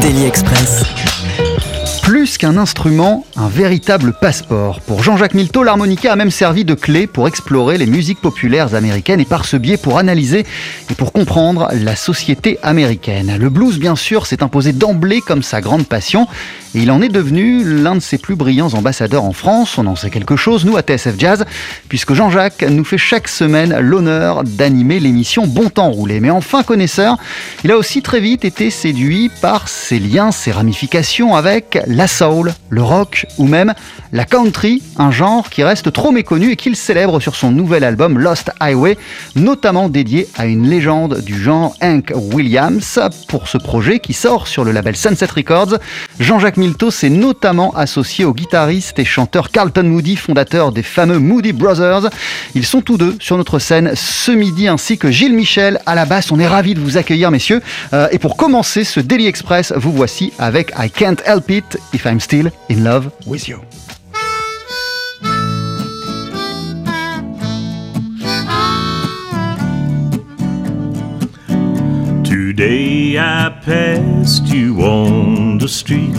Daily Express. Plus qu'un instrument, un véritable passeport. Pour Jean-Jacques Milteau, l'harmonica a même servi de clé pour explorer les musiques populaires américaines et par ce biais pour analyser et pour comprendre la société américaine. Le blues, bien sûr, s'est imposé d'emblée comme sa grande passion et il en est devenu l'un de ses plus brillants ambassadeurs en France. On en sait quelque chose, nous, à TSF Jazz, puisque Jean-Jacques nous fait chaque semaine l'honneur d'animer l'émission Bon Temps Roulé. Mais enfin connaisseur, il a aussi très vite été séduit par ses liens, ses ramifications avec la soul, le rock ou même la country, un genre qui reste trop méconnu et qu'il célèbre sur son nouvel album Lost Highway, notamment dédié à une légende du genre Hank Williams. Pour ce projet qui sort sur le label Sunset Records, Jean-Jacques Milto s'est notamment associé au guitariste et chanteur Carlton Moody, fondateur des fameux Moody Brothers. Ils sont tous deux sur notre scène ce midi, ainsi que Gilles Michel à la basse. On est ravis de vous accueillir, messieurs. Euh, et pour commencer ce Daily Express, vous voici avec I Can't Help It If I'm Still in Love with You. Today I passed you on the street,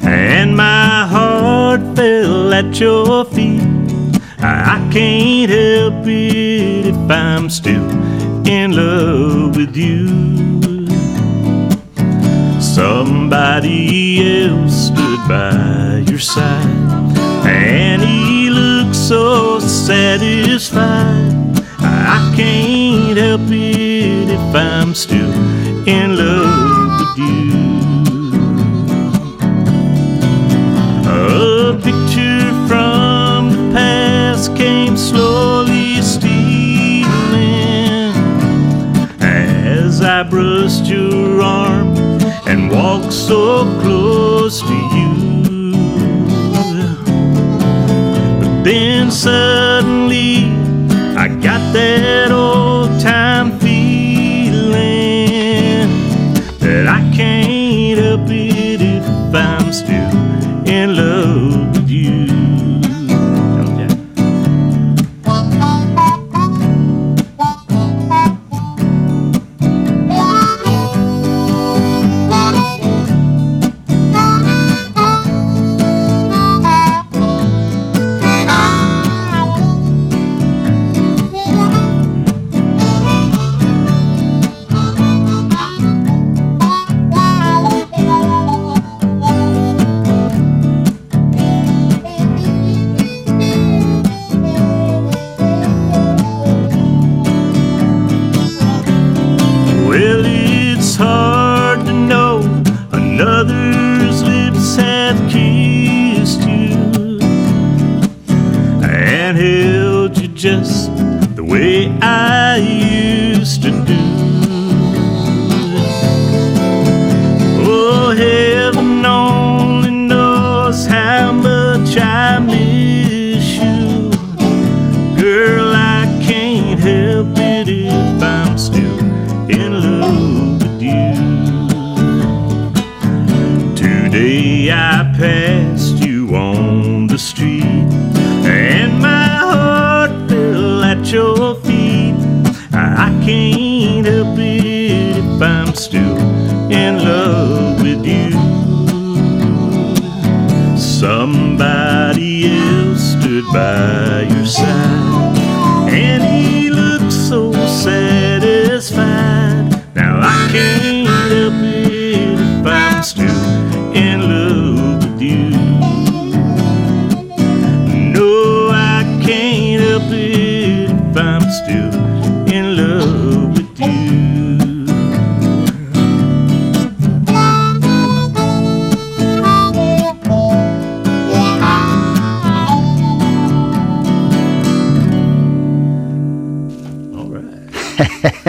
and my heart fell at your feet. I can't help it if I'm still in love with you. Somebody else stood by your side, and he looked so satisfied. I can't help it if I'm still in love with you. A picture from the past came slowly stealing as I brushed your arm and walked so close to you. But then suddenly I got that old by your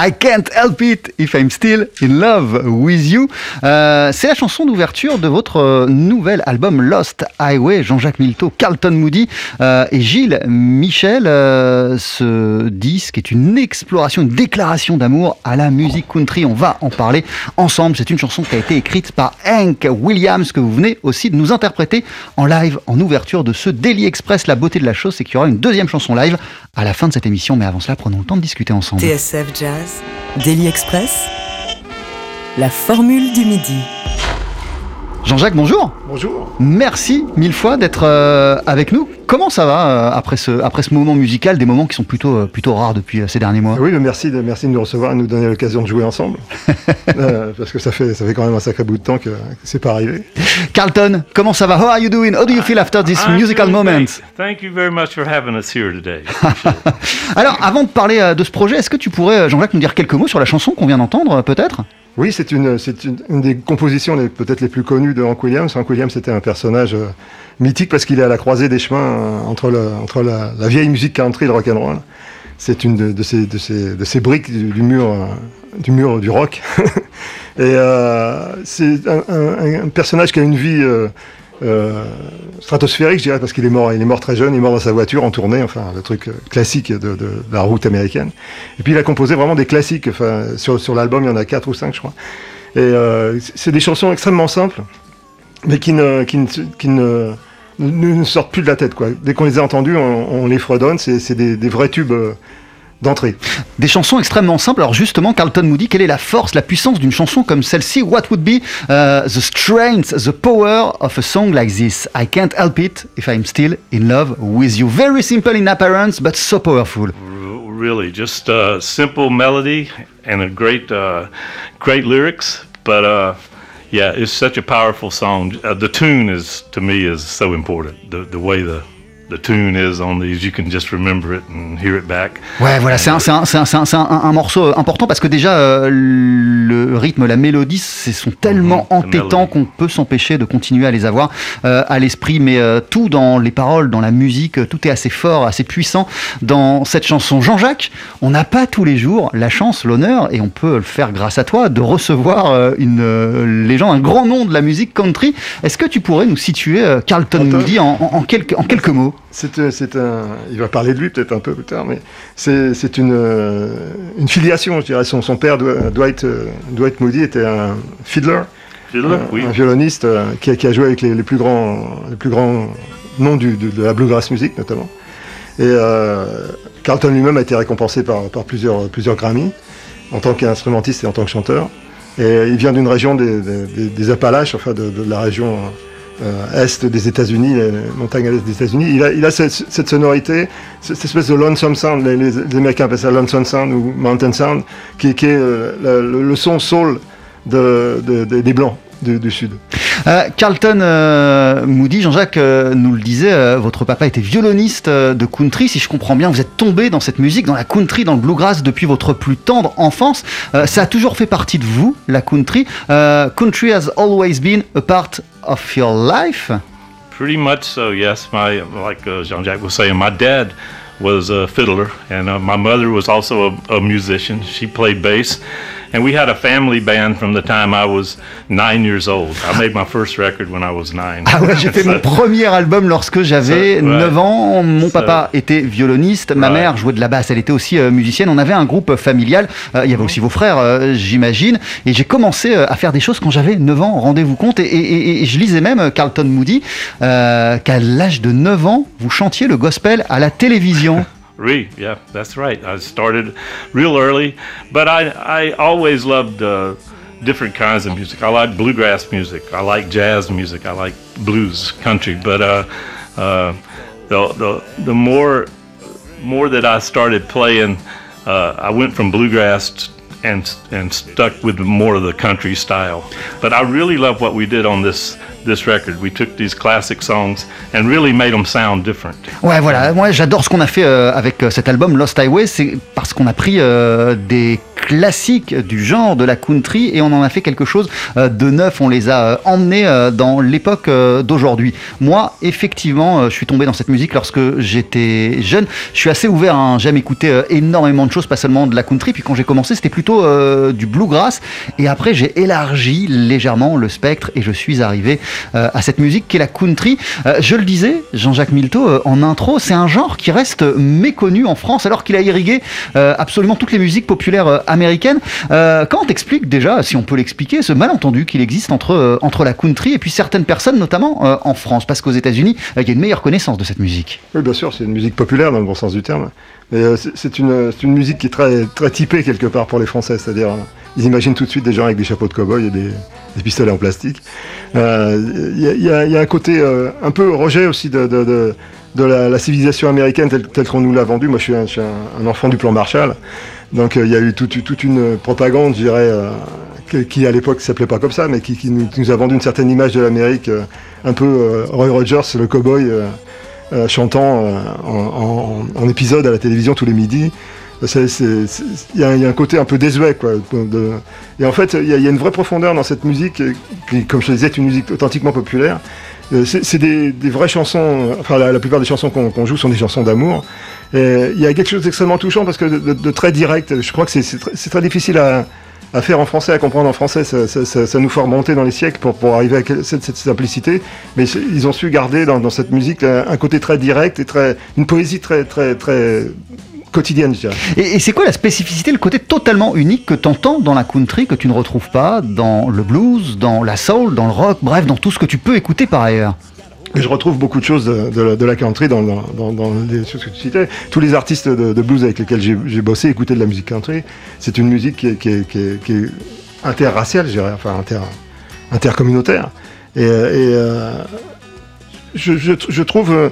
I can't help it if I'm still in love with you. Euh, c'est la chanson d'ouverture de votre euh, nouvel album Lost Highway, Jean-Jacques Milteau, Carlton Moody euh, et Gilles Michel. Euh, ce disque est une exploration, une déclaration d'amour à la musique country. On va en parler ensemble. C'est une chanson qui a été écrite par Hank Williams que vous venez aussi de nous interpréter en live, en ouverture de ce Daily Express. La beauté de la chose, c'est qu'il y aura une deuxième chanson live à la fin de cette émission. Mais avant cela, prenons le temps de discuter ensemble. TSF Jazz, Daily Express, la formule du midi. Jean-Jacques, bonjour. Bonjour. Merci mille fois d'être euh, avec nous. Comment ça va euh, après, ce, après ce moment musical, des moments qui sont plutôt, euh, plutôt rares depuis euh, ces derniers mois? Oui, mais merci de, merci de nous recevoir et de nous donner l'occasion de jouer ensemble. Euh, parce que ça fait, ça fait quand même un sacré bout de temps que, que c'est pas arrivé. Carlton, comment ça va? How are you doing? How do you feel after this I'm musical moment? Great. Thank you very much for having us here today. Alors, avant de parler euh, de ce projet, est-ce que tu pourrais, Jean-Jacques, nous dire quelques mots sur la chanson qu'on vient d'entendre, peut-être? Oui, c'est une, c'est une, des compositions peut-être les plus connues de Hank Williams. Hank Williams était un personnage euh, mythique parce qu'il est à la croisée des chemins euh, entre, entre la, vieille musique country et le rock and roll. C'est une de, ces, de, ces, de ces briques du, mur, euh, du mur du rock. et c'est un personnage qui a une vie euh, stratosphérique, je dirais, parce qu'il est mort, il est mort très jeune, il est mort dans sa voiture en tournée, enfin le truc euh, classique de, la route américaine. Et puis il a composé vraiment des classiques. Enfin, sur, sur l'album, il y en a quatre ou cinq, je crois. Et euh, c'est des chansons extrêmement simples, mais qui ne, qui ne, qui ne, sortent plus de la tête. Quoi. Dès qu'on les a entendues, on, les fredonne. C'est des, des vrais tubes d'entrée. Des chansons extrêmement simples. Alors justement, Carlton Moody, quelle est la force, la puissance d'une chanson comme celle-ci? What would be uh, the strength, the power of a song like this? I can't help it if I'm still in love with you. Very simple in appearance, but so powerful. Really, just uh, simple melody and a great, uh, great lyrics. But uh, yeah, it's such a powerful song. Uh, the tune is, to me, is so important. The the way the the tune is on these, you can just remember it and hear it back. Ouais, voilà, c'est un, un, un, un, morceau important parce que déjà, euh, le rythme, la mélodie, ce sont tellement Mhm, la entêtants qu'on peut s'empêcher de continuer à les avoir euh, à l'esprit. Mais euh, tout dans les paroles, dans la musique, euh, tout est assez fort, assez puissant dans cette chanson. Jean-Jacques, on n'a pas tous les jours la chance, l'honneur, et on peut le faire grâce à toi, de recevoir euh, une euh, légende, un grand nom de la musique country. Est-ce que tu pourrais nous situer euh, Carlton. Moody en, en- en quelques, en quelques mots? C'est euh, c'est un, il va parler de lui peut-être un peu plus tard, mais c'est une, euh, une filiation, je dirais. Son, son père, Dwight, euh, Dwight Moody, était un fiddler, Fiddler, un, oui. un violoniste qui, a, qui a joué avec les, les plus grands, les plus grands noms du- de, de la bluegrass music notamment. Et euh, Carlton lui-même a été récompensé par, par plusieurs, plusieurs Grammy en tant qu'instrumentiste et en tant que chanteur. Et il vient d'une région des, des- des- des Appalaches, enfin de, de la région euh, est des États-Unis, les montagnes à l'est des États-Unis. Il a, cette, sonorité, cette espèce de lonesome sound, les, les- Américains appellent ça lonesome sound ou mountain sound, qui, est euh, le, son soul de, de- de- des Blancs du, du Sud. Euh, Carlton euh, Moody, Jean-Jacques euh, nous le disait, euh, votre papa était violoniste euh, de country. Si je comprends bien, vous êtes tombé dans cette musique, dans la country, dans le bluegrass depuis votre plus tendre enfance. Euh, ça a toujours fait partie de vous, la country. Euh, country has always been a part of your life. Pretty much so, yes. My like uh, Jean-Jacques was saying, my dad was a fiddler, and uh, my mother was also a, a musician. She played bass, and we had a family band from the time I was nine years old. I made my first record when I was nine. Ah ouais, j'ai fait mon premier album lorsque j'avais ouais. 9 ans. Mon papa était violoniste, ma mère jouait de la basse, elle était aussi euh, musicienne. On avait un groupe familial, Euh, il y avait aussi vos frères, euh, j'imagine. Et j'ai commencé à faire des choses quand j'avais 9 ans, rendez-vous compte. Et, et- et- et je lisais même, Carlton Moody, qu'à l'âge de 9 ans, vous chantiez le gospel à la télévision. Re, yeah, that's right. I started real early, but I I always loved uh, different kinds of music. I like bluegrass music. I like jazz music. I like blues, country. But uh, uh, the the the more more that I started playing, uh, I went from bluegrass and and stuck with more of the country style. But I really love what we did on this this record. We took these classic songs and really made them sound different. Ouais, voilà. Moi, j'adore ce qu'on a fait euh, avec euh, cet album Lost Highway. C'est parce qu'on a pris euh, des classiques du genre de la country et on en a fait quelque chose de neuf. On les a emmenés dans l'époque d'aujourd'hui. Moi, effectivement, je suis tombé dans cette musique lorsque j'étais jeune. Je suis assez ouvert. Hein. J'aime écouter énormément de choses, pas seulement de la country. Puis quand j'ai commencé, c'était plutôt du bluegrass. Et après, j'ai élargi légèrement le spectre et je suis arrivé à cette musique qui est la country. Euh, je le disais, Jean-Jacques Milteau, euh, en intro, c'est un genre qui reste méconnu en France alors qu'il a irrigué euh, absolument toutes les musiques populaires euh, américaines. Euh, comment t'expliques déjà, si on peut l'expliquer, ce malentendu qu'il existe entre, euh, entre la country et puis certaines personnes, notamment euh, en France? Parce qu'aux États-Unis, euh, il y a une meilleure connaissance de cette musique. Oui, bien sûr, c'est une musique populaire dans le bon sens du terme. Euh, c'est- une, musique qui est très, typée quelque part pour les Français. C'est-à-dire, ils imaginent tout de suite des gens avec des chapeaux de cow-boy et des, pistolets en plastique. Euh, Il y, a- un côté euh, un peu rejet aussi de, la, civilisation américaine telle, qu'on nous l'a vendue. Moi, je suis un, enfant du plan Marshall. Donc, il y a eu toute, une propagande, je dirais, qui à l'époque s'appelait pas comme ça, mais qui, nous, a vendu une certaine image de l'Amérique, un peu Roy Rogers, le cow-boy. euh, euh, chantant euh, en, épisode à la télévision tous les midis. Il y, a un côté un peu désuet. Quoi, et en fait, il y, a- une vraie profondeur dans cette musique, qui, comme je disais, est une musique authentiquement populaire. Euh, C'est des, vraies chansons, enfin la, plupart des chansons qu'on joue sont des chansons d'amour. Il y a quelque chose d'extrêmement touchant parce que de, très direct, je crois que c'est très difficile à, à faire en français, à comprendre en français. Ça, ça- nous faut remonter dans les siècles pour, pour arriver à cette, simplicité. Mais ils ont su garder dans, cette musique un, un côté très direct et très, une poésie très, très, très quotidienne, je dirais. Et, et c'est quoi la spécificité, le côté totalement unique que tu entends dans la country, que tu ne retrouves pas dans le blues, dans la soul, dans le rock, bref, dans tout ce que tu peux écouter par ailleurs? Je retrouve beaucoup de choses de, la, country dans, les choses que tu citais. Tous les artistes de, blues avec lesquels j'ai bossé écoutaient de la musique country. C'est une musique qui est, interraciale, je dirais, enfin inter, intercommunautaire. Et, euh, euh, je, trouve euh,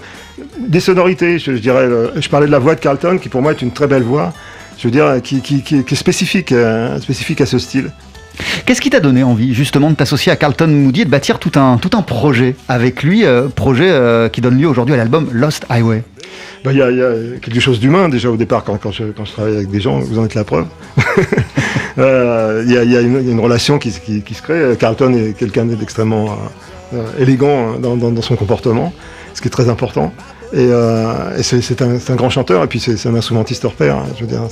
des sonorités, je, parlais de la voix de Carlton, qui pour moi est une très belle voix. Je veux dire, qui, est spécifique, spécifique à ce style. Qu'est-ce qui t'a donné envie justement de t'associer à Carlton Moody et de bâtir tout un, tout un projet avec lui, euh, projet euh, qui donne lieu aujourd'hui à l'album Lost Highway? Bah, Il y, a, il y a quelque chose d'humain déjà au départ quand, quand, je, quand je travaille avec des gens, vous en êtes la preuve. Euh, Il y, a, y une, il y a une relation qui, se- qui- qui se crée. Carlton est quelqu'un d'extrêmement élégant hein, dans, dans- dans son comportement, ce qui est très important. Et, et c'est un, grand chanteur et puis c'est c'est un instrumentiste hors pair. hein, je veux dire,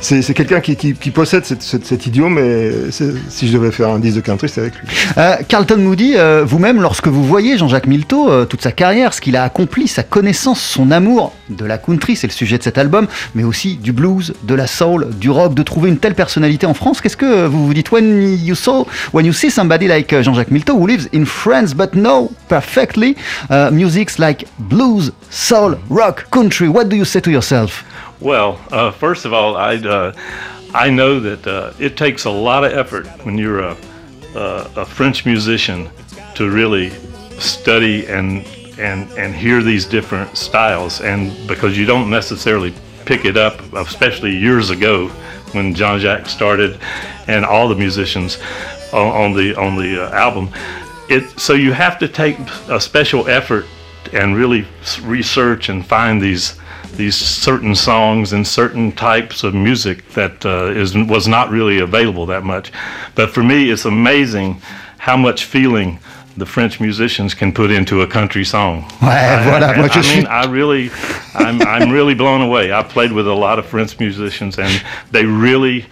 c'est- quelqu'un qui, possède cet idiome et si je devais faire un disque de country, c'est avec lui. Euh, Carlton Moody, euh, vous-même, lorsque vous voyez Jean-Jacques Milteau, euh, toute sa carrière, ce qu'il a accompli, sa connaissance, son amour de la country, c'est le sujet de cet album, mais aussi du blues, de la soul, du rock, de trouver une telle personnalité en France, qu'est-ce que vous vous dites? When you saw, when you see somebody like Jean-Jacques Milteau who lives in France but know perfectly uh, musics like blues, soul, rock, country, what do you say to yourself? Well, uh, first of all, I uh, I know that uh, it takes a lot of effort when you're a, a, French musician to really study and and and hear these different styles, and because you don't necessarily pick it up, especially years ago when John Jacques started, and all the musicians on, on the on the uh, album. It so you have to take a special effort and really research and find these these certain songs and certain types of music that uh, is was not really available that much. But for me, it's amazing how much feeling the French musicians can put into a country song. Voilà, moi je I mean, I really, I'm, I'm really blown away. I played with a lot of French musicians, and they really,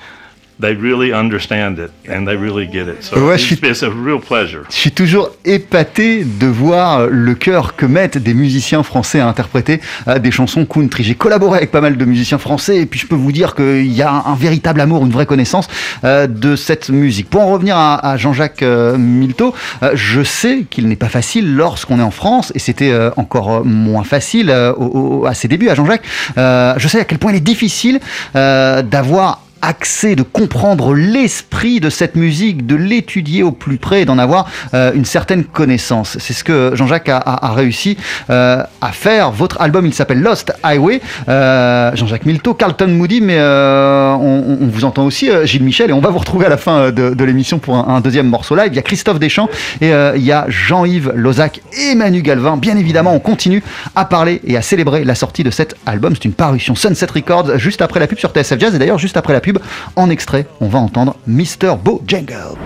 they really understand it, and they really get it. So Ouais, it's, je suis- it's a real pleasure. Je suis toujours épaté de voir le cœur que mettent des musiciens français à interpréter euh, des chansons country. J'ai collaboré avec pas mal de musiciens français et puis je peux vous dire qu'il y a un, véritable amour, une vraie connaissance euh, de cette musique. Pour en revenir à, à Jean-Jacques euh, Milteau, euh, je sais qu'il n'est pas facile lorsqu'on est en France et c'était encore moins facile au- au- à ses débuts à Jean-Jacques. Je sais à quel point il est difficile d'avoir accès, de comprendre l'esprit de cette musique, de l'étudier au plus près et d'en avoir euh, une certaine connaissance. C'est ce que Jean-Jacques a, réussi euh, à faire. Votre album, il s'appelle Lost Highway. Euh, Jean-Jacques Milto, Carlton Moody, mais on, vous entend aussi, Gilles Michel, et on va vous retrouver à la fin de, l'émission pour un, deuxième morceau live. Il y a Christophe Deschamps et il y a Jean-Yves Lozac et Manu Galvin. Bien évidemment, on continue à parler et à célébrer la sortie de cet album. C'est une parution Sunset Records juste après la pub sur TSF Jazz et d'ailleurs juste après la pub en extrait, on va entendre Mr. Bojangle.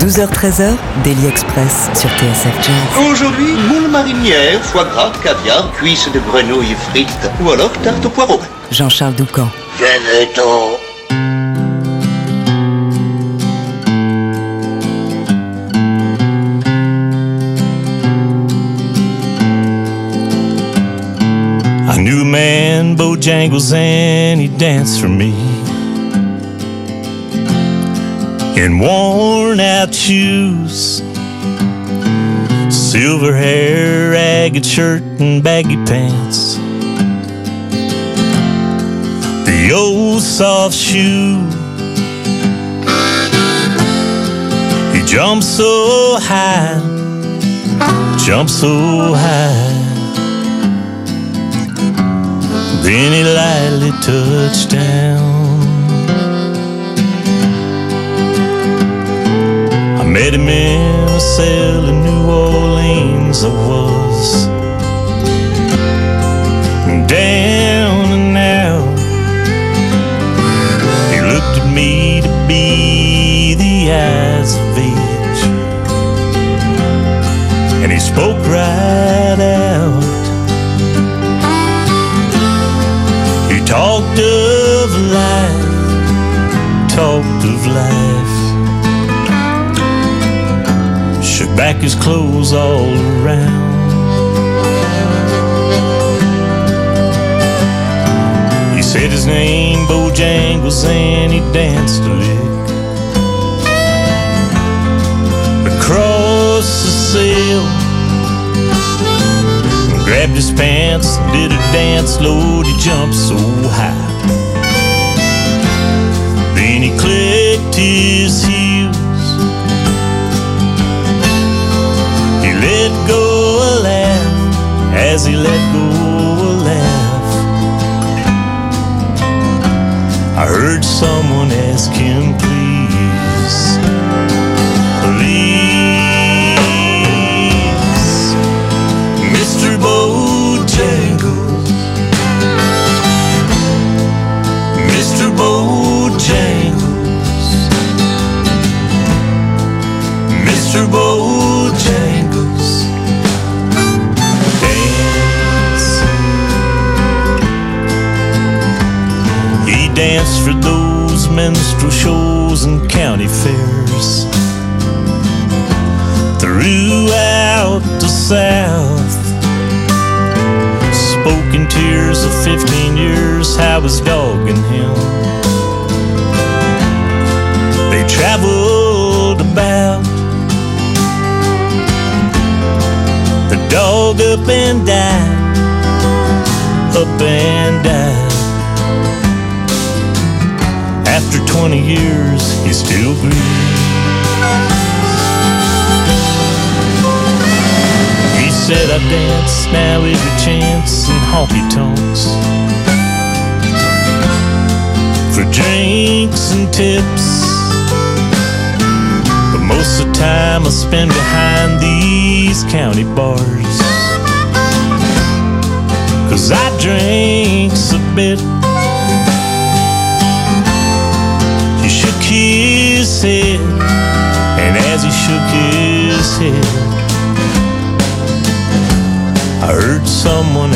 12h-13h, Daily Express sur TSF Jazz. Aujourd'hui, moule marinière, foie gras, caviar, cuisses de grenouille frites ou alors tarte au poireau. Jean-Charles Doucan. Venez-t'en I knew a man, Bojangles, and he danced for me. In worn out shoes. Silver hair, ragged shirt, and baggy pants. The old soft shoe. He jumped so high, jumped so high. Then he lightly touched down. Met him in a cell in New Orleans, I was down and out. He looked at me to be the eyes of age, and he spoke right out. He talked of life, talked of life. Back his clothes all around. He said his name, Bojangles, and he danced a lick across the sill. Grabbed his pants, did a dance low, he jumped so high. Then he clicked his heels let go a laugh as he let go a laugh. I heard someone ask him, 20 years, he still grieves. He said, I dance now every chance in honky tonks. For drinks and tips. But most of the time I spend behind these county bars. Cause I drinks a bit and as he shook his head, I heard someone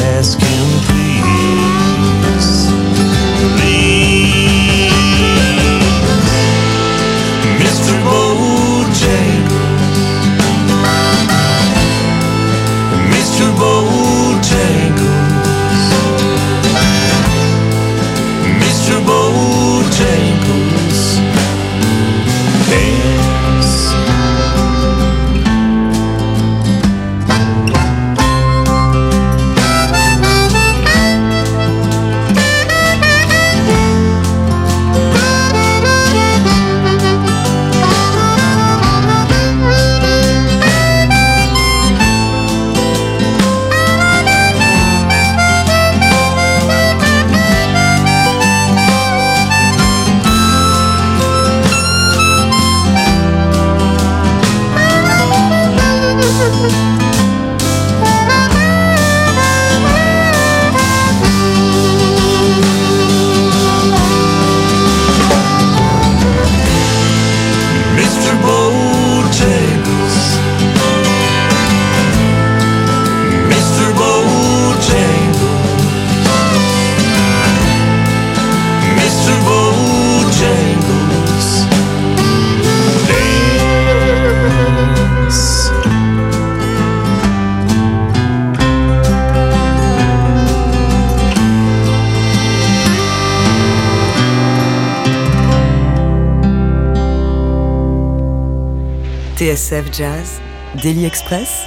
TSF Jazz, Daily Express,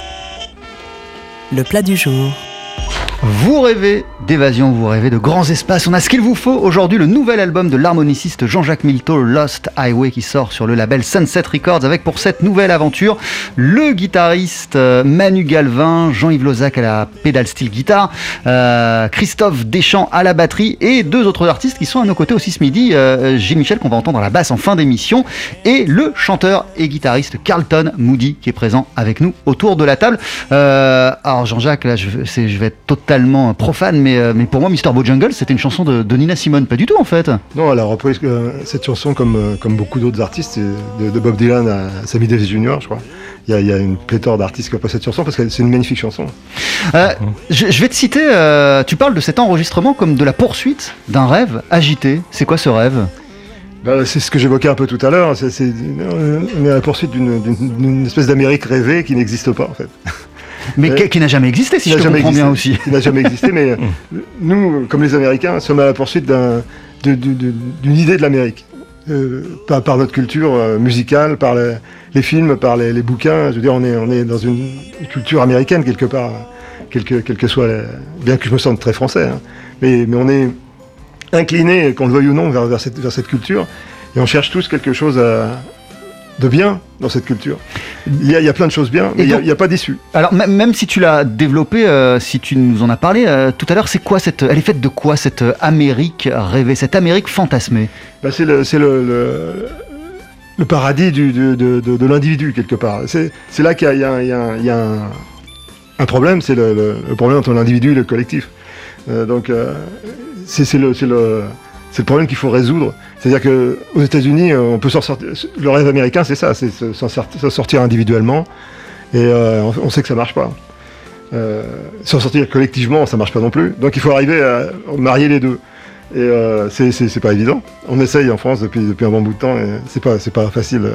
le plat du jour. Vous rêvez d'évasion, vous rêvez de grands espaces. On a ce qu'il vous faut aujourd'hui, le nouvel album de l'harmoniciste Jean-Jacques Milteau, Lost Highway, qui sort sur le label Sunset Records avec pour cette nouvelle aventure le guitariste euh, Manu Galvin, Jean-Yves Lozac à la pédale style guitare, euh, Christophe Deschamps à la batterie et deux autres artistes qui sont à nos côtés aussi ce midi, euh, Gilles Michel qu'on va entendre à la basse en fin d'émission et le chanteur et guitariste Carlton Moody qui est présent avec nous autour de la table. Euh, alors Jean-Jacques, là je, je vais être totalement totalement profane, mais, euh, mais pour moi, Mr. Bojungle, c'était une chanson de, de, Nina Simone, pas du tout en fait. Non, elle a repris cette chanson comme, euh, comme beaucoup d'autres artistes, de, de, Bob Dylan à Sammy Davis Jr., je crois. Il y, a, il y a une pléthore d'artistes qui ont cette chanson parce que c'est une magnifique chanson. Euh, je, je, vais te citer, euh, tu parles de cet enregistrement comme de la poursuite d'un rêve agité. C'est quoi ce rêve? Ben, c'est ce que j'évoquais un peu tout à l'heure. C'est, on est à la poursuite d'une espèce d'Amérique rêvée qui n'existe pas en fait. Mais euh, qui n'a jamais existé, si je te comprends existé, bien aussi. Qui n'a jamais existé, mais nous, comme les Américains, sommes à la poursuite d'un, d'une idée de l'Amérique. Euh, par, par, notre culture euh, musicale, par les, les films, par les, les, bouquins. Je veux dire, on est, on est dans une culture américaine quelque part, que, quel que soit, les, bien que je me sente très français, hein. mais, mais on est incliné, qu'on le veuille ou non, vers, vers, cette, vers cette culture, et on cherche tous quelque chose à, de bien dans cette culture. Il y a, il y a plein de choses bien, mais donc, il n'y a, a, pas d'issue. Alors même si tu l'as développé, euh, si tu nous en as parlé euh, tout à l'heure, c'est quoi cette, elle est faite de quoi cette Amérique rêvée, cette Amérique fantasmée? Ben C'est le, le, le, le, paradis du, de, de, de, de l'individu quelque part. C'est là qu'il y, y, y, y a, un, un problème, c'est le, problème entre l'individu et le collectif. Euh, donc c'est le, le c'est le problème qu'il faut résoudre. C'est-à-dire qu'aux États-Unis, on peut s'en sortir. Le rêve américain, c'est ça, c'est s'en sortir individuellement. Et euh, on sait que ça marche pas. Euh, s'en sortir collectivement, ça marche pas non plus. Donc il faut arriver à marier les deux. Et euh, c'est pas évident. On essaye en France depuis, un bon bout de temps et c'est pas, pas facile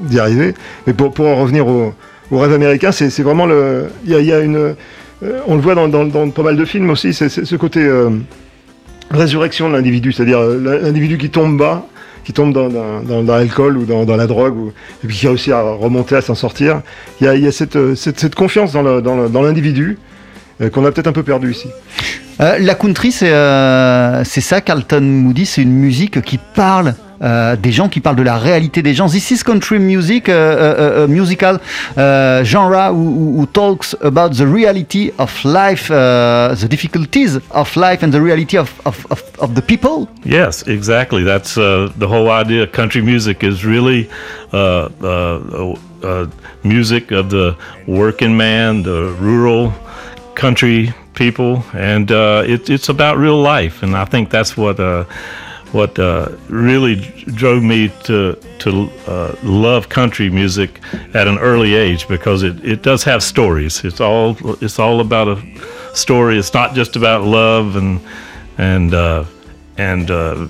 d'y arriver. Mais pour, en revenir au, rêve américain, c'est vraiment le. Il y a, une. on le voit dans, dans, dans, pas mal de films aussi, c'est ce côté résurrection de l'individu, c'est-à-dire l'individu qui tombe bas, qui tombe dans, l'alcool ou dans, la drogue, et puis qui réussit à remonter, à s'en sortir. Il y a, a cette, cette, confiance dans l'individu euh, qu'on a peut-être un peu perdu ici. Euh, la country, c'est euh, ça, Carlton Moody, c'est une musique qui parle euh, des gens qui parlent de la réalité des gens. This is country music, uh, uh, musical uh, genre who, talks about the reality of life, uh, the difficulties of life, and the reality of, of, of, of the people. Yes, exactly. That's uh, the whole idea. Country music is really uh, music of the working man, the rural country people, and it, it's about real life. And I think that's what what uh, really drove me to to uh, love country music at an early age because it, it does have stories. It's all it's all about a story. It's not just about love and and uh, and uh,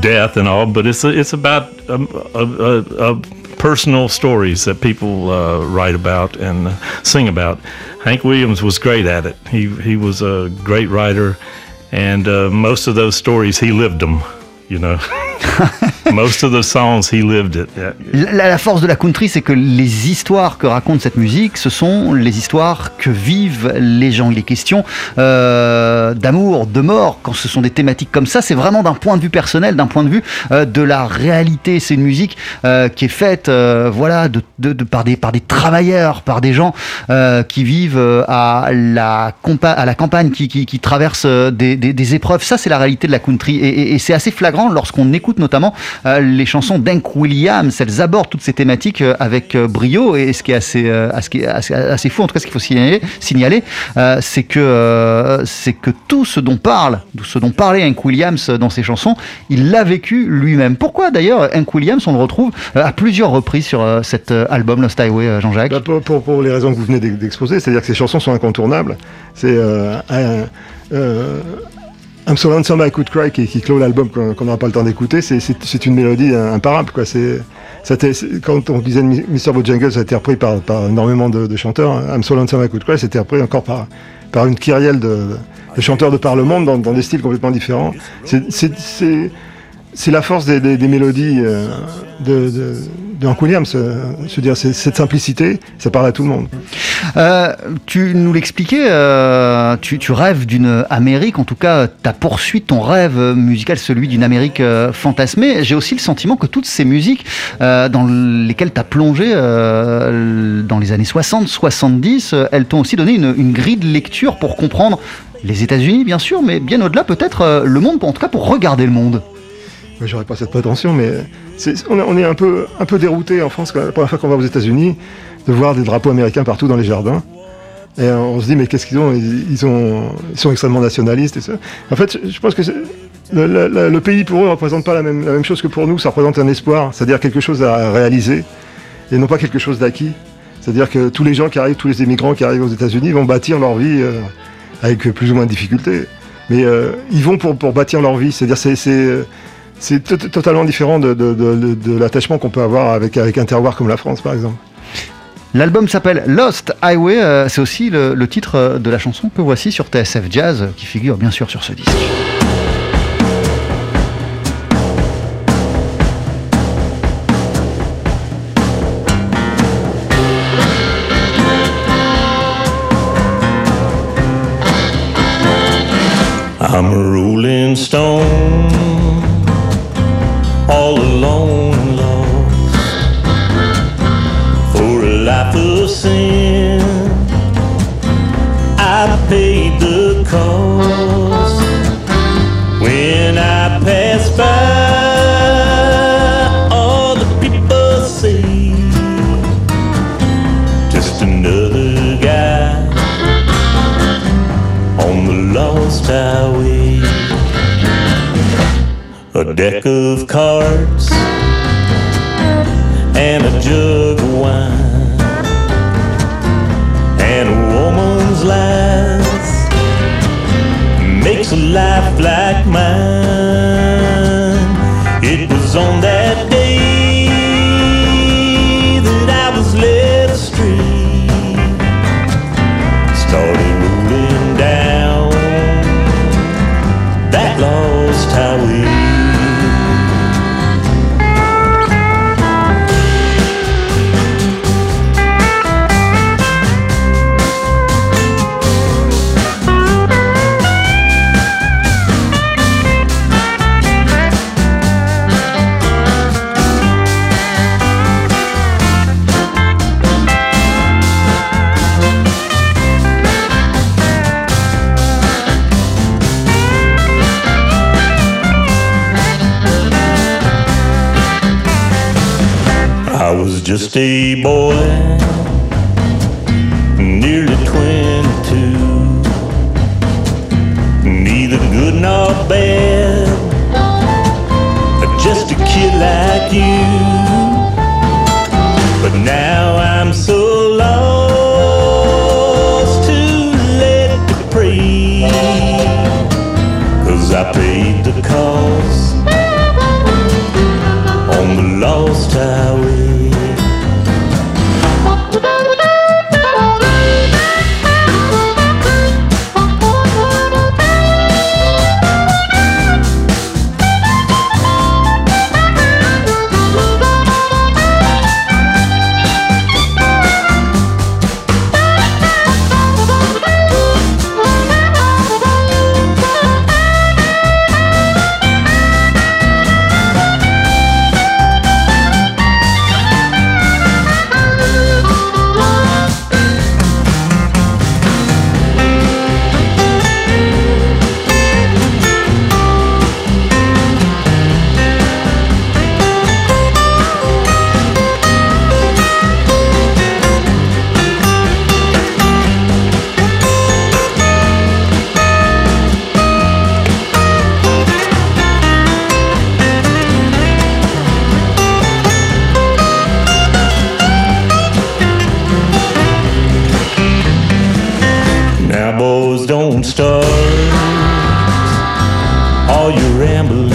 death and all, but it's it's about a, a, a personal stories that people uh, write about and sing about. Hank Williams was great at it. He he was a great writer, and uh, most of those stories he lived them. You know. Most of the songs he lived it. Yeah. La, force de la country, c'est que les histoires que raconte cette musique, ce sont les histoires que vivent les gens. Il est question euh, d'amour, de mort. Quand ce sont des thématiques comme ça, c'est vraiment d'un point de vue personnel, d'un point de vue euh, de la réalité. C'est une musique euh, qui est faite, voilà, par des par des travailleurs, par des gens qui vivent à la à la campagne, qui, qui, traversent des, des, épreuves. Ça, c'est la réalité de la country, et, et c'est assez flagrant lorsqu'on écoute notamment euh, les chansons d'Hank Williams, elles abordent toutes ces thématiques euh, avec euh, brio et ce qui est assez, assez, assez, fou, en tout cas ce qu'il faut signaler, c'est que, que tout ce dont parle, ce dont parlait Hank Williams dans ses chansons, il l'a vécu lui-même. Pourquoi d'ailleurs Hank Williams, on le retrouve à plusieurs reprises sur cet album Lost Highway, Jean-Jacques bah pour, les raisons que vous venez d'exposer, c'est-à-dire que ces chansons sont incontournables. C'est I'm So Lonesome I Could Cry qui, clôt l'album qu'on n'aura pas le temps d'écouter, c'est une mélodie imparable. Quoi. Quand on disait Mr. Bojangles, ça a été repris par, par énormément de, chanteurs. I'm So Lonesome I Could Cry, c'était repris encore par, par une kyrielle de, de, chanteurs de par le monde dans, dans des styles complètement différents. C'est c'est la force des, mélodies euh, de, Hank Williams. veux dire, cette simplicité, ça parle à tout le monde. Euh, tu nous l'expliquais, euh, tu, rêves d'une Amérique, en tout cas, tu as poursuivi ton rêve musical, celui d'une Amérique euh, fantasmée. J'ai aussi le sentiment que toutes ces musiques dans lesquelles tu as plongé dans les années 60, 70, euh, elles t'ont aussi donné une, grille de lecture pour comprendre les États-Unis, bien sûr, mais bien au-delà, peut-être le monde, en tout cas pour regarder le monde. J'aurais pas cette prétention, mais on, est- un peu, dérouté en France, la première fois qu'on va aux États-Unis, de voir des drapeaux américains partout dans les jardins. Et euh, on se dit, mais qu'est-ce qu'ils ont? Ils, ils ont ils sont extrêmement nationalistes et ça. En fait, je- pense que le, pays pour eux ne représente pas la même, chose que pour nous, ça représente un espoir, c'est-à-dire quelque chose à réaliser et non pas quelque chose d'acquis. C'est-à-dire que tous les gens qui arrivent, tous les immigrants qui arrivent aux États-Unis vont bâtir leur vie euh, avec plus ou moins de difficultés. Mais euh, ils vont pour, pour bâtir leur vie. C'est-à-dire c'est c'est c'est to- totalement différent de, de- de- de l'attachement qu'on peut avoir avec, avec un terroir comme la France, par exemple. L'album s'appelle Lost Highway, euh, c'est aussi le, le titre euh, de la chanson que voici sur TSF Jazz, qui figure bien sûr sur ce disque. I'm a rolling stone, all alone, and lost for a life of sin. A deck of cards and a jug of wine. And a woman's lies makes a life like stars, all your ramblings.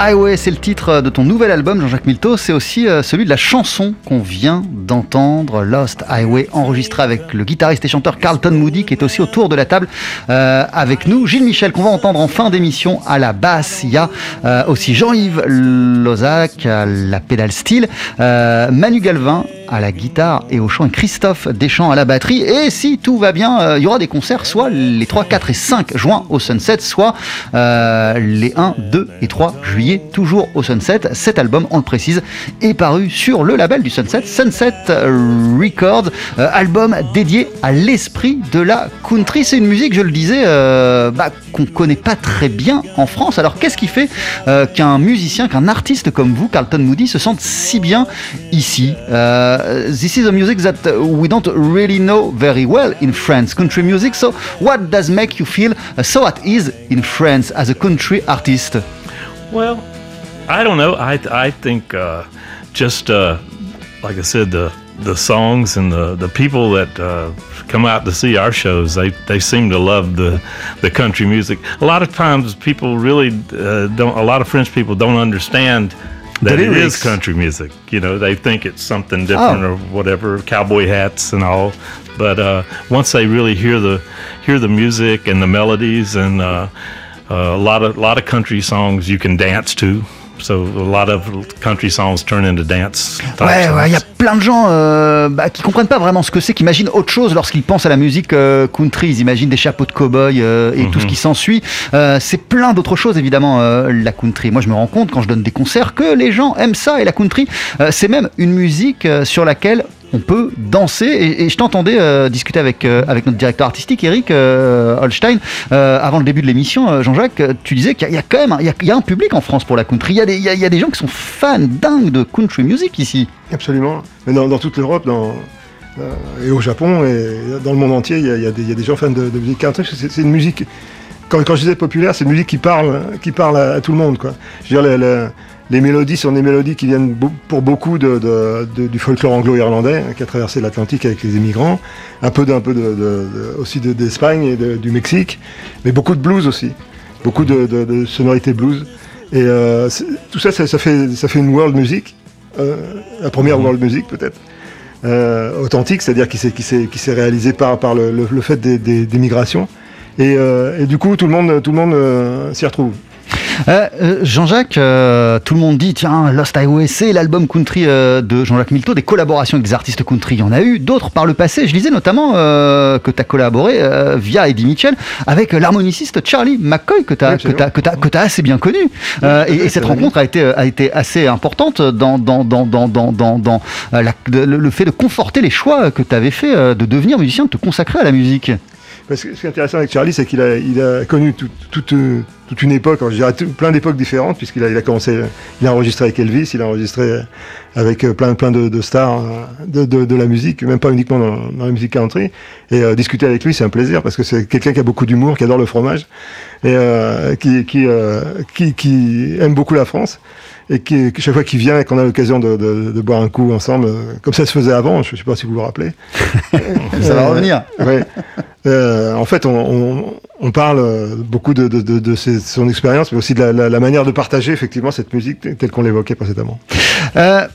Highway, c'est le titre de ton nouvel album, Jean-Jacques Milteau. C'est aussi euh, celui de la chanson qu'on vient d'entendre, Lost Highway, enregistré avec le guitariste et chanteur Carlton Moody, qui est aussi autour de la table euh, avec nous. Gilles Michel, qu'on va entendre en fin d'émission à la basse. Il y a euh, aussi Jean-Yves Lozac à la pédale style, euh, Manu Galvin à la guitare et au chant Christophe Deschamps à la batterie. Et si tout va bien, il y aura des concerts soit les 3, 4 et 5 juin au Sunset, soit les 1, 2 et 3 juillet, toujours au Sunset. Cet album, on le précise, est paru sur le label du Sunset, Sunset Records, euh, album dédié à l'esprit de la country. C'est une musique, je le disais, euh, bah, qu'on connaît pas très bien en France. Alors qu'est-ce qui fait euh, qu'un musicien, qu'un artiste comme vous, Carlton Moody, se sente si bien ici Euh, This is a music that we don't really know very well in France, country music. So what does make you feel so at ease in France as a country artist? Well, I don't know. I I think uh, just uh, like I said, the the songs and the the people that uh, come out to see our shows, they they seem to love the the country music. A lot of times, people really uh, don't. A lot of French people don't understand. That it is country music, you know. They think it's something different Oh. or whatever, cowboy hats and all. But uh, once they really hear the hear the music and the melodies and uh, uh, a lot of lot of country songs you can dance to. So a lot of country songs turn into dance. Ouais, ouais, il y a plein de gens euh, bah, qui comprennent pas vraiment ce que c'est, qui imaginent autre chose lorsqu'ils pensent à la musique euh, country. Ils imaginent des chapeaux de cow-boy euh, et tout ce qui s'ensuit. Euh, c'est plein d'autres choses, évidemment, la country. Moi, je me rends compte quand je donne des concerts que les gens aiment ça. Et la country, c'est même une musique sur laquelle on peut danser. Et, je t'entendais euh, discuter avec, euh, avec notre directeur artistique, Eric euh, Holstein, avant le début de l'émission. Jean-Jacques, tu disais qu'il y, a- quand même un- il y a, un public en France pour la country. Il y, a des, il y a- des gens qui sont fans dingues de country music ici. Absolument. Mais dans, toute l'Europe, dans, et au Japon, et dans le monde entier, il y a, des, des gens fans de, musique country. C'est une musique. Quand, quand je disais populaire, c'est une musique qui parle, qui parle à, tout le monde. Quoi. Je veux dire, les- les mélodies sont des mélodies qui viennent pour beaucoup de, de- de- du folklore anglo-irlandais hein, qui a traversé l'Atlantique avec les immigrants, un peu, aussi de- d'Espagne et du Mexique, mais beaucoup de blues aussi, beaucoup de, sonorités blues. Et euh, tout ça, ça, ça fait, ça fait une world music, euh, la première world music peut-être, euh, authentique, c'est-à-dire qui s'est, qui réalisée par, par le, le- le fait des, des- des migrations. Et, et du coup, tout le monde, tout le monde s'y retrouve. Euh, euh, Jean-Jacques, euh, tout le monde dit tiens, Lost Highway, c'est l'album country euh, de Jean-Jacques Milteau, des collaborations avec des artistes country. Il y en a eu d'autres par le passé. Je lisais notamment que tu as collaboré via Eddie Mitchell avec l'harmoniciste Charlie McCoy, que tu as, Oui, t'as assez bien connu. Et, et cette rencontre a été, a été assez importante dans, dans, dans, dans, dans, dans, dans, la- de- le, le fait de conforter les choix que tu avais fait de devenir musicien, de te consacrer à la musique. Parce que ce qui est intéressant avec Charlie, c'est qu'il a, il a connu tout- toute, toute une époque, je dirais tout- plein d'époques différentes, puisqu'il a, il a commencé, il a enregistré avec Elvis, il a enregistré avec euh, plein, plein de, de stars euh, de, de, de la musique, même pas uniquement dans, dans la musique country. Et euh, discuter avec lui, c'est un plaisir, parce que c'est quelqu'un qui a beaucoup d'humour, qui adore le fromage, et euh, qui, qui, euh, qui, qui aime beaucoup la France. Et qui, que chaque fois qu'il vient et qu'on a l'occasion de, de, de boire un coup ensemble, euh, comme ça se faisait avant, je ne sais pas si vous vous rappelez. Ça va Euh, revenir. ouais. Euh, en fait, on, parle euh, beaucoup de, son expérience, mais aussi de la, manière de partager effectivement cette musique telle qu'on l'évoquait précédemment. Euh,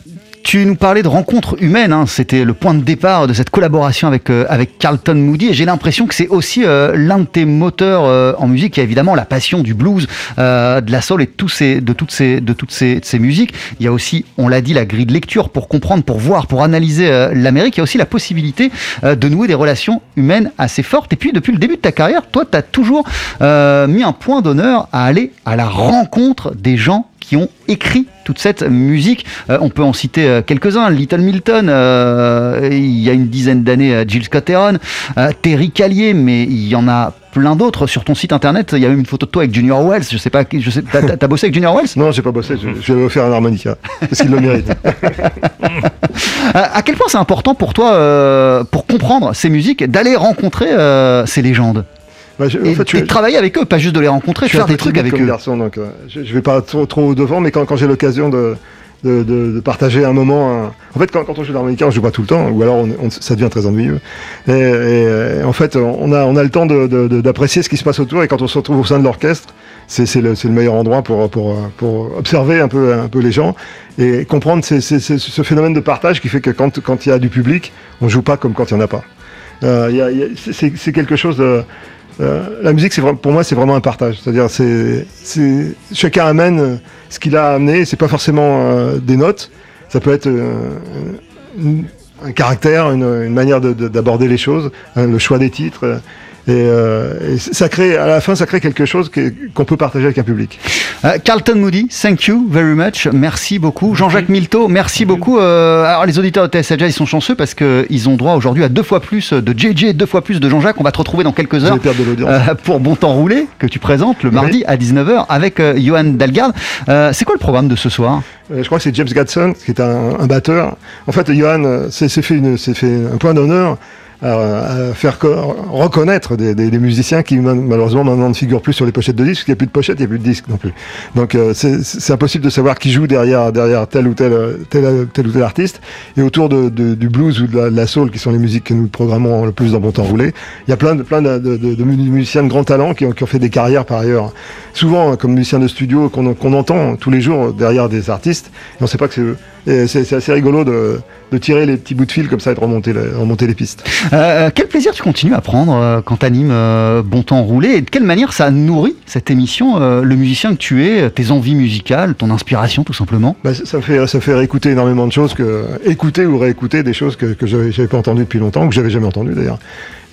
tu nous parlais de rencontres humaines, hein. c'était le point de départ de cette collaboration avec, euh, avec Carlton Moody, et j'ai l'impression que c'est aussi euh, l'un de tes moteurs euh, en musique. Il y a évidemment la passion du blues, euh, de la soul et de, tous ces, de toutes, ces, de toutes ces, ces musiques. Il y a aussi, on l'a dit, la grille de lecture pour comprendre, pour voir, pour analyser euh, l'Amérique. Il y a aussi la possibilité euh, de nouer des relations humaines assez fortes. Et puis, depuis le début de ta carrière, toi, tu as toujours mis un point d'honneur à aller à la rencontre des gens qui ont écrit toute cette musique. Euh, on peut en citer euh, quelques-uns. Little Milton, euh, il y a une dizaine d'années Jill Scott Heron, euh, Terry Callier, mais il y en a plein d'autres. Sur ton site internet, il y a même une photo de toi avec Junior Wells. Je sais pas, je sais, t'as, bossé avec Junior Wells? Non, j'ai pas bossé, je, je vais lui offrir un harmonica, parce qu'il le mérite. À quel point c'est important pour toi, pour comprendre ces musiques, d'aller rencontrer ces légendes? Bah, je- et, fait, et de travailler avec eux, pas juste de les rencontrer, faire des trucs avec eux. garçon, donc euh, je, je vais pas trop, trop devant, mais quand, quand j'ai l'occasion de, de, de- de partager un moment, un- en fait, quand, quand on joue de l'harmonica, on joue pas tout le temps, ou alors on, on- ça devient très ennuyeux. Et, et, et en fait, on a, on a le temps de- d'apprécier ce qui se passe autour, et quand on se retrouve au sein de l'orchestre, c'est le, le meilleur endroit pour, pour, pour observer un peu, un peu les gens et comprendre ces- ces- ces- ce phénomène de partage qui fait que quand quand il y a du public, on joue pas comme quand il y en a pas. Euh, c'est quelque chose de euh, la musique, pour moi, c'est vraiment un partage. C'est-à-dire, c'est, chacun amène euh, ce qu'il a amené. C'est pas forcément euh, des notes. Ça peut être un caractère, une, manière de- de- d'aborder les choses, le choix des titres. Euh, Et, euh, et ça crée, à la fin, ça crée quelque chose qu'on peut partager avec un public. Euh, Carlton Moody, thank you very much. Merci beaucoup. Jean-Jacques Milteau, merci beaucoup. Euh, alors, les auditeurs de TSL Jazz, ils sont chanceux parce qu'ils ont droit aujourd'hui à deux fois plus de JJ, deux fois plus de Jean-Jacques. On va te retrouver dans quelques heures de euh, pour Bon Temps Roulé, que tu présentes le mardi à 19h avec euh, Johan Dalgard. Euh, c'est quoi le programme de ce soir? Euh, je crois que c'est James Gadson, qui est un, un batteur. En fait, Johan s'est fait, fait un point d'honneur à, à faire co- reconnaître des, des- des musiciens qui mal- malheureusement maintenant ne figurent plus sur les pochettes de disques, qu'il n'y a plus de pochettes, il n'y a plus de disques non plus. Donc euh, c'est impossible de savoir qui joue derrière, derrière tel, ou tel, tel, tel ou tel artiste. Et autour de, de- du blues ou de la, soul, qui sont les musiques que nous programmons le plus dans Bon Temps Roulé, il y a plein de, plein de, de- musiciens de grand talent qui ont, qui ont fait des carrières par ailleurs. Souvent, hein, comme musiciens de studio qu'on qu'on entend tous les jours derrière des artistes, et on ne sait pas que c'est eux. C'est assez rigolo de, de tirer les petits bouts de fil comme ça et de remonter, les- remonter les pistes. Euh, Quel plaisir tu continues à prendre euh, quand tu animes Bon Temps Roulé et de quelle manière ça nourrit cette émission, euh, le musicien que tu es, tes envies musicales, ton inspiration tout simplement? Bah, ça, fait, ça fait réécouter énormément de choses, que, écouter ou réécouter des choses que, que j'avais pas entendues depuis longtemps, que j'avais jamais entendues d'ailleurs.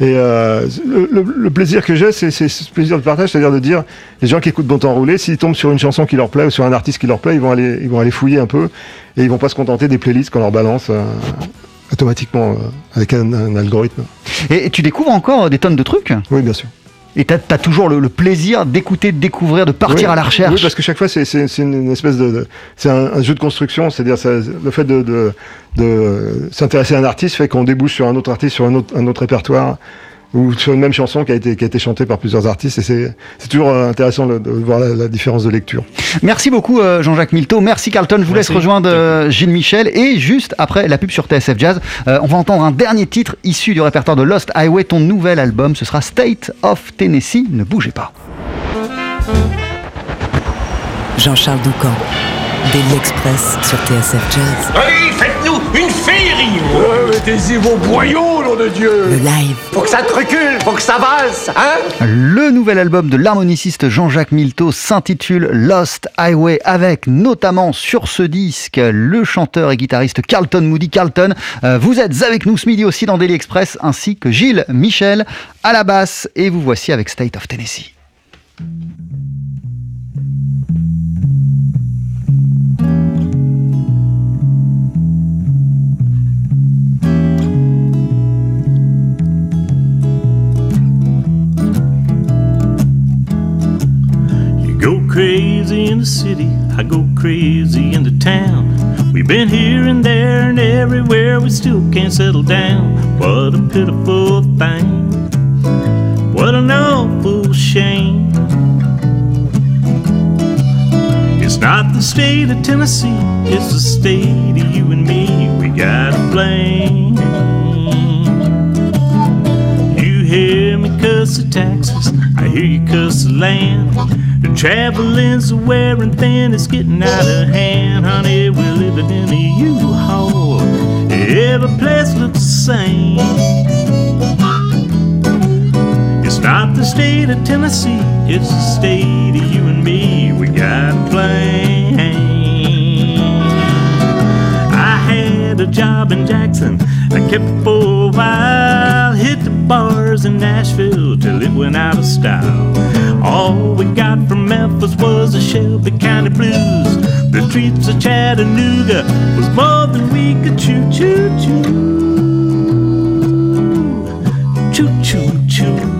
Et euh, le, plaisir que j'ai, c'est ce plaisir de partage, c'est-à-dire de dire, les gens qui écoutent Bon Temps Roulé, s'ils tombent sur une chanson qui leur plaît ou sur un artiste qui leur plaît, ils vont aller, ils vont aller fouiller un peu et ils vont pas se contenter des playlists qu'on leur balance euh, automatiquement euh, avec un, un algorithme. et, et tu découvres encore des tonnes de trucs? Oui, bien sûr. et tu as, toujours le, le plaisir d'écouter, de découvrir, de partir Oui, à la recherche? Oui, parce que chaque fois, c'est une, espèce de. de- c'est un, un jeu de construction, c'est-à-dire le fait de, de, de s'intéresser à un artiste fait qu'on débouche sur un autre artiste, sur un autre, un autre répertoire, ou sur une même chanson qui a été, qui a été chantée par plusieurs artistes, et c'est c'est toujours euh, intéressant de, de voir la, la différence de lecture. Merci beaucoup euh, Jean-Jacques Milteau, merci Carlton, je vous Merci. laisse rejoindre euh, Gilles Michel. Et juste après la pub sur TSF Jazz, euh, on va entendre un dernier titre issu du répertoire de Lost Highway, ton nouvel album, ce sera State of Tennessee, ne bougez pas. Jean-Charles Doucan, Daily Express sur TSF Jazz. Allez, faites-nous une féerie Mettez-y vos boyaux, nom de Dieu Le live, Faut que ça te recule, faut que ça valse, hein Le nouvel album de l'harmoniciste Jean-Jacques Milteau s'intitule Lost Highway avec notamment sur ce disque le chanteur et guitariste Carlton Moody. Carlton, euh, vous êtes avec nous ce midi aussi dans Daily Express ainsi que Gilles Michel à la basse et vous voici avec State of Tennessee. Go crazy in the city, I go crazy in the town. We've been here and there and everywhere, we still can't settle down. What a pitiful thing. What an awful shame. It's not the state of Tennessee, it's the state of you and me. We gotta blame. Hear me cuss the taxes, I hear you cuss the land. The traveling's wearing thin, it's getting out of hand, honey. We're living in a U-Haul. Every place looks the same. It's not the state of Tennessee, it's the state of you and me. We got blame. I had a job in Jackson, I kept it for a while. Hit the bars in Nashville till it went out of style. All we got from Memphis was the Shelby County blues. The treats of Chattanooga was more than we could chew, chew, chew. Choo, choo, choo.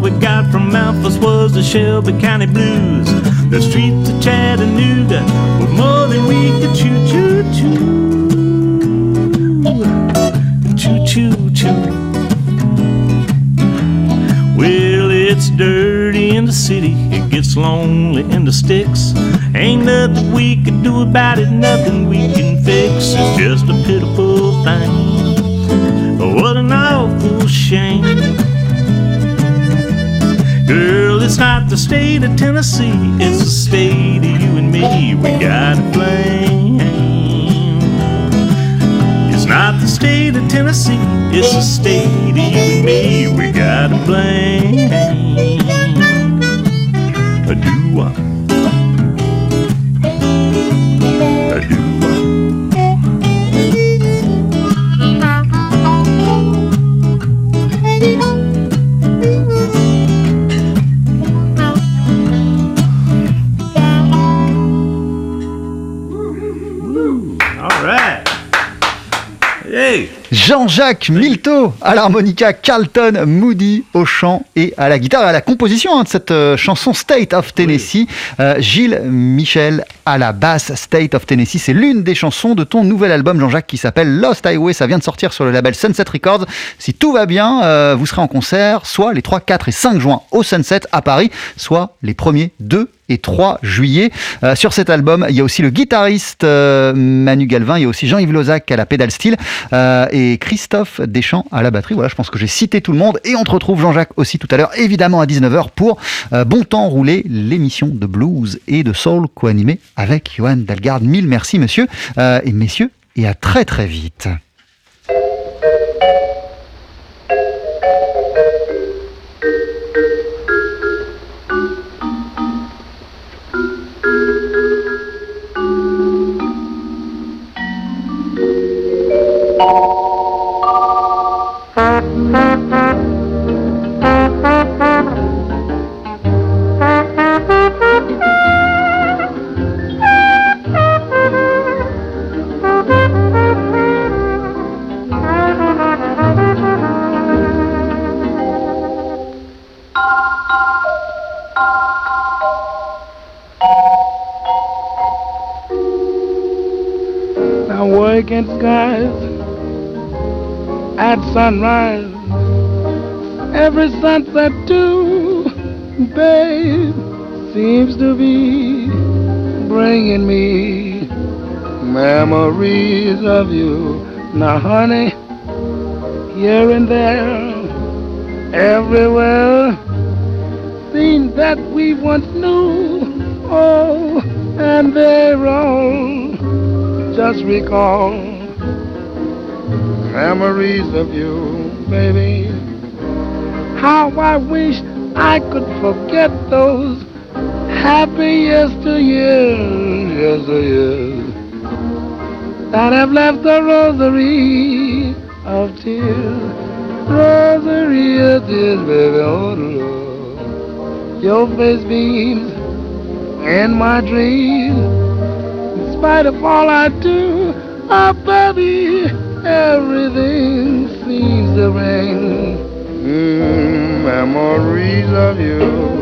We got from Memphis was the Shelby County blues. The streets of Chattanooga were more than we could chew, choo. Choo, choo, choo. Well, it's dirty in the city, it gets lonely in the sticks. Ain't nothing we can do about it, nothing we can fix. It's just a pitiful thing. What an awful shame. State of Tennessee, it's the state of you and me. We gotta blame. It's not the state of Tennessee, it's the state of you and me. We gotta blame. Jean-Jacques Milteau à l'harmonica, Carlton Moody au chant et à la guitare et à la composition hein, de cette euh, chanson State of Tennessee. Euh, Gilles Michel à la basse, State of Tennessee, c'est l'une des chansons de ton nouvel album Jean-Jacques qui s'appelle Lost Highway. Ça vient de sortir sur le label Sunset Records. Si tout va bien, euh, vous serez en concert soit les 3, 4 et 5 juin au Sunset à Paris, soit les premiers 2 et 3 juillet. Euh, sur cet album, il y a aussi le guitariste euh, Manu Galvin, il y a aussi Jean-Yves Lozac à la pédale style euh, et Christophe Deschamps à la batterie. Voilà, je pense que j'ai cité tout le monde et on te retrouve Jean-Jacques aussi tout à l'heure, évidemment à 19h pour Bon Temps Roulé, l'émission de blues et de soul co-animée avec Johan Dalgarde. Mille merci monsieur et messieurs et à très très vite. Sunrise, every sunset too, babe, seems to be bringing me memories of you. Now, honey, here and there, everywhere, scenes that we once knew, oh, and they're all just recall memories of you, baby. How I wish I could forget those happy yesteryears, yesteryears that have left a rosary of tears, rosary of tears, baby. Oh, Lord. Your face beams in my dreams in spite of all I do, oh baby, everything seems to ring. Mm, memories of you.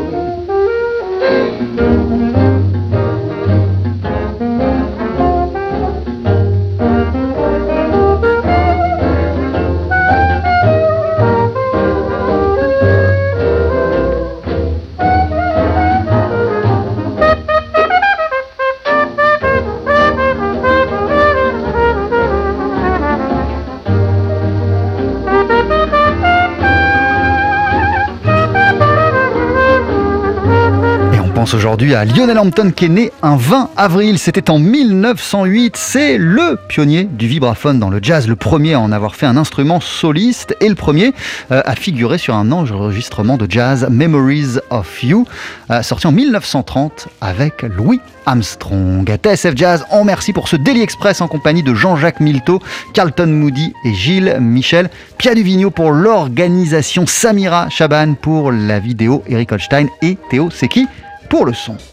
Aujourd'hui à Lionel Hampton qui est né un 20 avril, c'était en 1908. C'est le pionnier du vibraphone dans le jazz, le premier à en avoir fait un instrument soliste et le premier euh, à figurer sur un enregistrement de jazz Memories of You, euh, sorti en 1930 avec Louis Armstrong. TSF Jazz, on remercie pour ce Daily Express en compagnie de Jean-Jacques Milteau, Carlton Moody et Gilles Michel, Pia Duvigneau pour l'organisation, Samira Chaban pour la vidéo, Eric Holstein et Théo Seki pour le son.